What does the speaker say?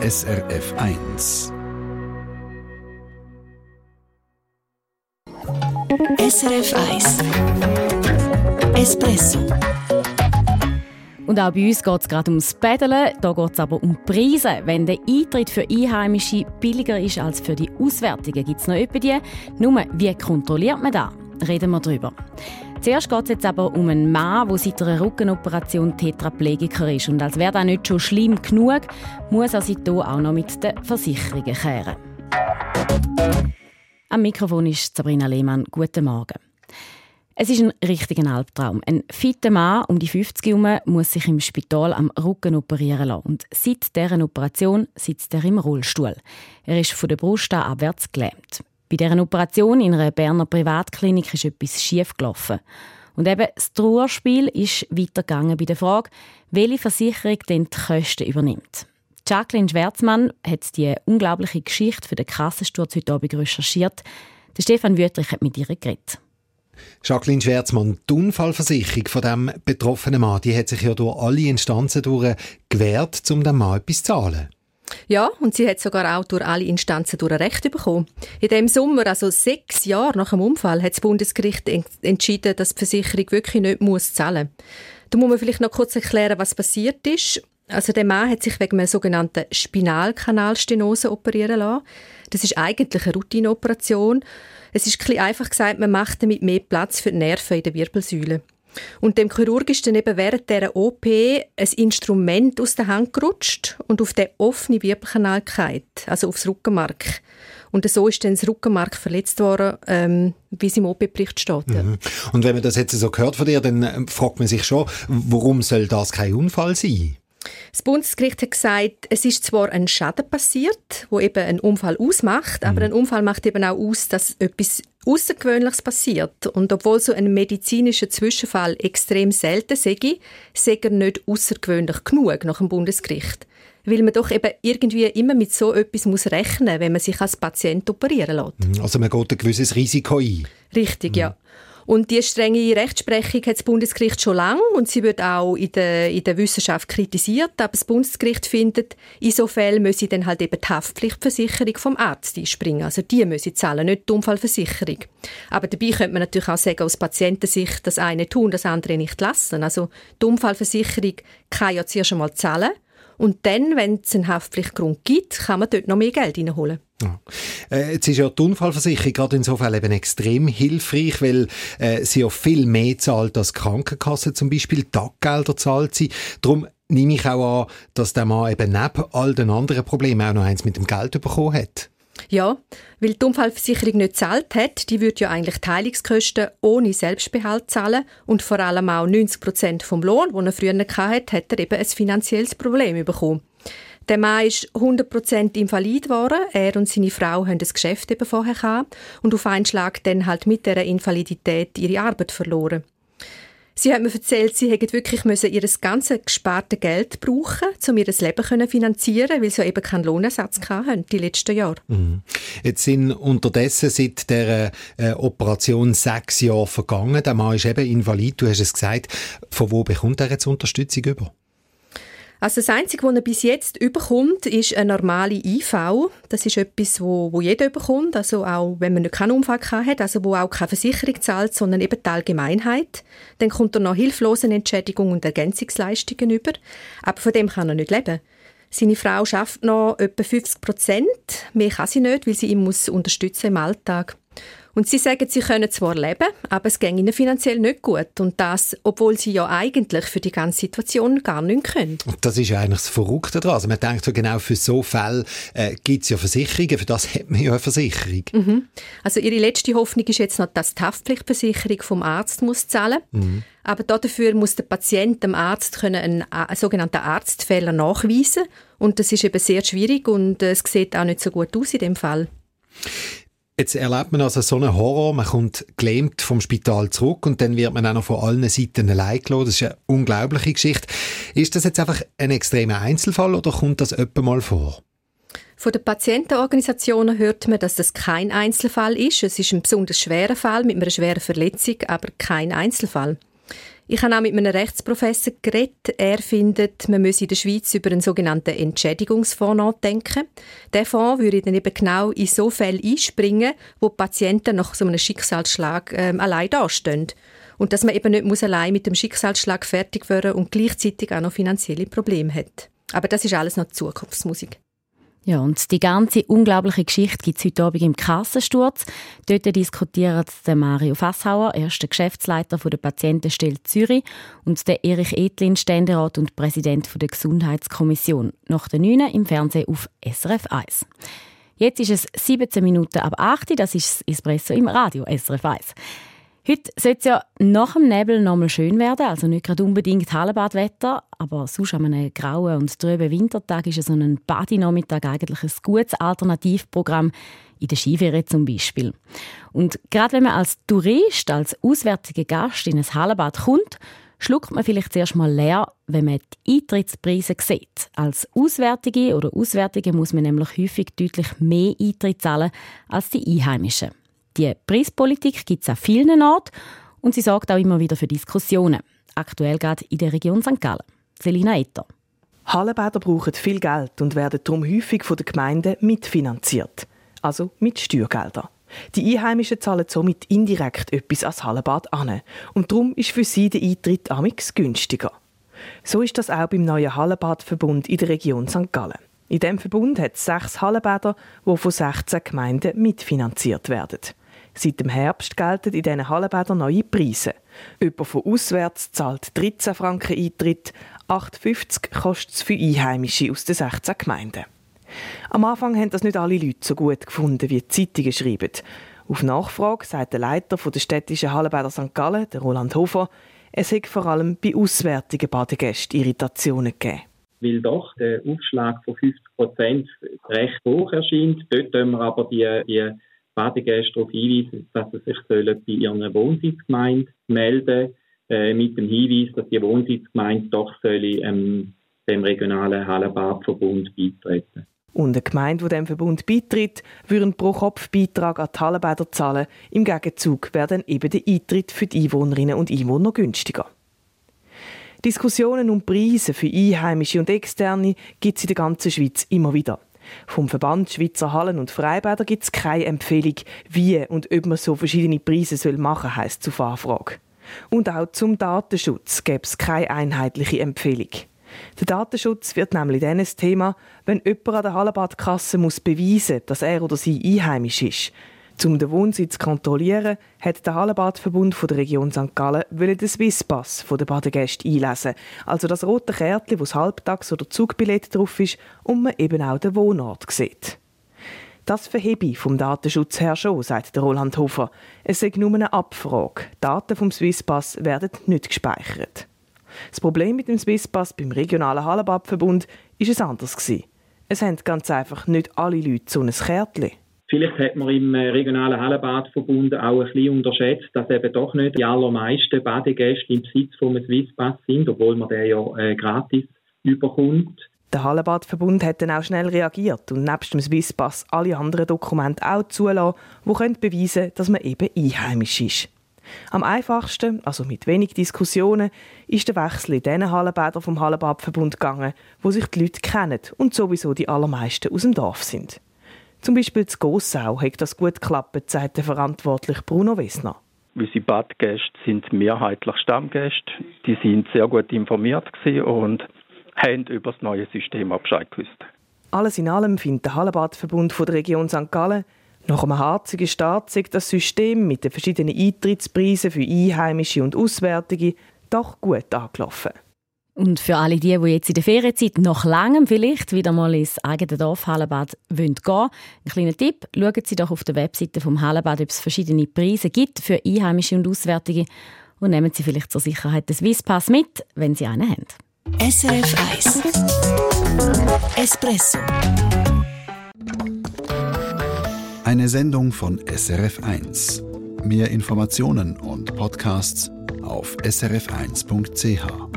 SRF 1. SRF 1 Espresso und auch bei uns geht es gerade ums Paddeln. Da geht es aber um Preise. Wenn der Eintritt für Einheimische billiger ist als für die Auswärtigen, gibt es noch etwa die. Nur, wie kontrolliert man das? Reden wir darüber. Zuerst geht es jetzt aber um einen Mann, der seit einer Rückenoperation Tetraplegiker ist. Und als wäre das nicht schon schlimm genug, muss er sich hier auch noch mit den Versicherungen kehren. Am Mikrofon ist Sabrina Lehmann. Guten Morgen. Es ist ein richtiger Albtraum. Ein fitter Mann um die 50 herum muss sich im Spital am Rücken operieren lassen. Und seit dieser Operation sitzt er im Rollstuhl. Er ist von der Brust an abwärts gelähmt. Bei dieser Operation in einer Berner Privatklinik ist etwas schief gelaufen. Und eben das Trauerspiel ist weitergegangen bei der Frage, welche Versicherung denn die Kosten übernimmt. Jacqueline Schwerzmann hat die unglaubliche Geschichte für den Kassensturz heute Abend recherchiert. Der Stefan Wüttrich hat mit ihr geredet. Jacqueline Schwerzmann, die Unfallversicherung von dem betroffenen Mann, die hat sich ja durch alle Instanzen durch gewährt, um dem Mann etwas zu zahlen. Ja, und sie hat sogar auch durch alle Instanzen durch ein Recht bekommen. In dem Sommer, also sechs Jahre nach dem Unfall, hat das Bundesgericht entschieden, dass die Versicherung wirklich nicht muss zahlen muss. Da muss man vielleicht noch kurz erklären, was passiert ist. Also der Mann hat sich wegen einer sogenannten Spinalkanalstenose operieren lassen. Das ist eigentlich eine Routineoperation. Es ist ein einfach gesagt, man macht damit mehr Platz für die Nerven in der Wirbelsäule. Und dem Chirurg ist dann eben während dieser OP ein Instrument aus der Hand gerutscht und auf den offenen Wirbelkanal gefallen, also aufs Rückenmark. Und so ist dann das Rückenmark verletzt worden, ähm, wie es im OP-Bericht steht. Mhm. Und wenn man das jetzt so gehört von dir, dann äh, fragt man sich schon, warum soll das kein Unfall sein? Das Bundesgericht hat gesagt, es ist zwar ein Schaden passiert, wo eben ein Unfall ausmacht, mhm. aber ein Unfall macht eben auch aus, dass etwas Außergewöhnliches passiert. Und obwohl so ein medizinischer Zwischenfall extrem selten sei, sei er nicht außergewöhnlich genug nach dem Bundesgericht. Weil man doch eben irgendwie immer mit so etwas muss rechnen wenn man sich als Patient operieren lässt. Mhm. Also man geht ein gewisses Risiko ein. Richtig, mhm. ja. Und die strenge Rechtsprechung hat das Bundesgericht schon lange und sie wird auch in der, in der Wissenschaft kritisiert. Aber das Bundesgericht findet, in so Fällen müsse dann halt eben die Haftpflichtversicherung vom Arzt einspringen. Also die müsse zahlen, nicht die Unfallversicherung. Aber dabei könnte man natürlich auch sagen, aus Patientensicht, das eine tun, das andere nicht lassen. Also die Unfallversicherung kann ja zuerst einmal zahlen und dann, wenn es einen Haftpflichtgrund gibt, kann man dort noch mehr Geld reinholen. Ja. Äh, jetzt ist ja die Unfallversicherung gerade insofern eben extrem hilfreich, weil äh, sie ja viel mehr zahlt als die Krankenkasse zum Beispiel, Taggelder zahlt sie. Darum nehme ich auch an, dass der Mann eben neben all den anderen Problemen auch noch eins mit dem Geld bekommen hat. Ja, weil die Unfallversicherung nicht zahlt hat, die würde ja eigentlich Teilungskosten ohne Selbstbehalt zahlen und vor allem auch 90 Prozent vom Lohn, den er früher hatte, hat er eben ein finanzielles Problem bekommen. Der Mann ist 100% invalid geworden. Er und seine Frau haben das Geschäft eben vorher gehabt und auf einen Schlag dann halt mit der Invalidität ihre Arbeit verloren. Sie hat mir erzählt, sie hätten wirklich müssen ihr ganzes gesparte Geld brauchen, um ihr Leben zu finanzieren, weil sie eben keinen Lohnersatz hatten die letzten Jahre. Mhm. Jetzt sind unterdessen seit der äh, Operation sechs Jahre vergangen. Der Mann ist eben invalid, du hast es gesagt. Von wo bekommt er jetzt Unterstützung über? Also das Einzige, was er bis jetzt überkommt, ist eine normale IV. Das ist etwas, wo, wo jeder überkommt, also auch wenn man keinen Unfall hat, also wo auch keine Versicherung zahlt, sondern eben die Allgemeinheit. Dann kommt er noch Hilflosenentschädigung und Ergänzungsleistungen über, aber von dem kann er nicht leben. Seine Frau schafft noch etwa 50 Prozent, mehr kann sie nicht, weil sie ihn muss unterstützen im Alltag. Und sie sagen, sie können zwar leben, aber es geht ihnen finanziell nicht gut. Und das, obwohl sie ja eigentlich für die ganze Situation gar nicht können. Und das ist ja eigentlich das Verrückte daran. Also man denkt so genau, für so Fälle äh, gibt es ja Versicherungen, für das hat man ja eine Versicherung. Mhm. Also ihre letzte Hoffnung ist jetzt noch, dass die Haftpflichtversicherung vom Arzt muss zahlen mhm. Aber dafür muss der Patient dem Arzt können einen, einen sogenannten Arztfehler nachweisen. Und das ist eben sehr schwierig und äh, es sieht auch nicht so gut aus in dem Fall. Jetzt erlebt man also so einen Horror, man kommt gelähmt vom Spital zurück und dann wird man auch noch von allen Seiten allein gelassen. Das ist eine unglaubliche Geschichte. Ist das jetzt einfach ein extremer Einzelfall oder kommt das öppe mal vor? Von den Patientenorganisationen hört man, dass das kein Einzelfall ist. Es ist ein besonders schwerer Fall mit einer schweren Verletzung, aber kein Einzelfall. Ich habe auch mit einem Rechtsprofessor geredet. Er findet, man müsse in der Schweiz über einen sogenannten Entschädigungsfonds nachdenken. Der Fonds würde dann eben genau in so Fälle einspringen, wo die Patienten nach so einem Schicksalsschlag ähm, allein dastehen. Und dass man eben nicht muss allein mit dem Schicksalsschlag fertig werden und gleichzeitig auch noch finanzielle Probleme hat. Aber das ist alles noch Zukunftsmusik. Ja, und die ganze unglaubliche Geschichte gibt es heute Abend im Kassensturz. Dort diskutiert der Mario Fasshauer, erster Geschäftsleiter der Patientenstelle Zürich, und der Erich Edlin, Ständerat und Präsident der Gesundheitskommission. Nach der 9 im Fernsehen auf SRF 1. Jetzt ist es 17 Minuten ab 8 das ist das Espresso im Radio SRF 1. Heute soll es ja nach dem Nebel noch mal schön werden, also nicht gerade unbedingt Hallenbadwetter, aber sonst an einem grauen und trüben Wintertag ist so ein Badinachmittag eigentlich ein gutes Alternativprogramm, in der Skiferie zum Beispiel. Und gerade wenn man als Tourist, als auswärtiger Gast in ein Hallenbad kommt, schluckt man vielleicht zuerst mal leer, wenn man die Eintrittspreise sieht. Als Auswärtige oder Auswärtige muss man nämlich häufig deutlich mehr Eintritt zahlen als die Einheimischen. Die Preispolitik gibt es an vielen Orten und sie sorgt auch immer wieder für Diskussionen. Aktuell gerade in der Region St. Gallen. Selina Etter. Hallenbäder brauchen viel Geld und werden darum häufig von den Gemeinden mitfinanziert. Also mit Steuergeldern. Die Einheimischen zahlen somit indirekt etwas als Hallenbad an. Und darum ist für sie der Eintritt amix günstiger. So ist das auch beim neuen Hallenbadverbund in der Region St. Gallen. In diesem Verbund hat es sechs Hallenbäder, die von 16 Gemeinden mitfinanziert werden. Seit dem Herbst gelten in diesen Hallenbädern neue Preise. Jemand von auswärts zahlt 13 Franken Eintritt, 8,50 kostet es für Einheimische aus den 16 Gemeinden. Am Anfang haben das nicht alle Leute so gut gefunden, wie die Zeitungen schreiben. Auf Nachfrage sagt der Leiter der städtischen Hallenbäder St. Gallen, der Roland Hofer, es hätte vor allem bei auswärtigen Badegästen Irritationen gegeben. Weil doch der Aufschlag von 50 Prozent recht hoch erscheint. Dort wir aber die, die Badegäste darauf hinweisen, dass sie sich bei ihren Wohnsitzgemeinde melden äh, mit dem Hinweis, dass die Wohnsitzgemeinde doch soll, ähm, dem regionalen Hallenbadverbund beitreten und eine Gemeinde, die dem Verbund beitritt, würde pro Kopf Beitrag an die Hallenbäder zahlen. Im Gegenzug wäre dann eben der Eintritt für die Einwohnerinnen und Einwohner günstiger. Diskussionen um Preise für Einheimische und Externe gibt es in der ganzen Schweiz immer wieder. Vom Verband Schweizer Hallen- und Freibäder gibt es keine Empfehlung, wie und ob man so verschiedene Preise machen soll, heisst zur Anfrage. Und auch zum Datenschutz gäbe es keine einheitliche Empfehlung. Der Datenschutz wird nämlich dann ein Thema, wenn jemand an der Hallenbadkasse muss beweisen muss, dass er oder sie einheimisch ist. Um den Wohnsitz zu kontrollieren, hat der Hallenbadverbund der Region St. Gallen den Swisspass der Badegäste einlesen, also das rote Kärtchen, wo das Halbtags- oder Zugbillett drauf ist und man eben auch den Wohnort sieht. Das verhebe ich vom Datenschutz her schon, sagt der Roland Hofer. Es sei nur eine Abfrage. Daten vom Swisspass werden nicht gespeichert. Das Problem mit dem Swisspass beim regionalen Hallenbadverbund ist ein anderes Es haben ganz einfach nicht alle Leute so ein Kärtchen. Vielleicht hat man im äh, regionalen Hallenbadverbund auch ein bisschen unterschätzt, dass eben doch nicht die allermeisten Badegäste im Besitz von Swisspass sind, obwohl man den ja äh, gratis überkommt. Der Hallenbadverbund hat dann auch schnell reagiert und nebst dem Swisspass alle anderen Dokumente auch zulassen, die beweisen können, dass man eben einheimisch ist. Am einfachsten, also mit wenig Diskussionen, ist der Wechsel in diesen Hallenbädern vom Hallenbadverbund gegangen, wo sich die Leute kennen und sowieso die allermeisten aus dem Dorf sind. Zum Beispiel zu Gossau hat das gut geklappt, sagt der verantwortliche Bruno Wessner. Unsere Badgäste sind mehrheitlich Stammgäste. Die sind sehr gut informiert und haben über das neue System Bescheid gewusst. Alles in allem findet der Hallenbadverbund der Region St. Gallen nach einem harzigen Start sagt das System mit den verschiedenen Eintrittspreisen für Einheimische und Auswärtige doch gut angelaufen. Und für alle die, die jetzt in der Ferienzeit nach langem vielleicht wieder mal ins eigene Dorf Hallenbad gehen wollen, ein kleiner Tipp, schauen Sie doch auf der Webseite vom Hallenbad, ob es verschiedene Preise gibt für Einheimische und Auswärtige und nehmen Sie vielleicht zur Sicherheit den Swisspass mit, wenn Sie einen haben. SRF 1 Espresso Eine Sendung von SRF 1. Mehr Informationen und Podcasts auf srf1.ch.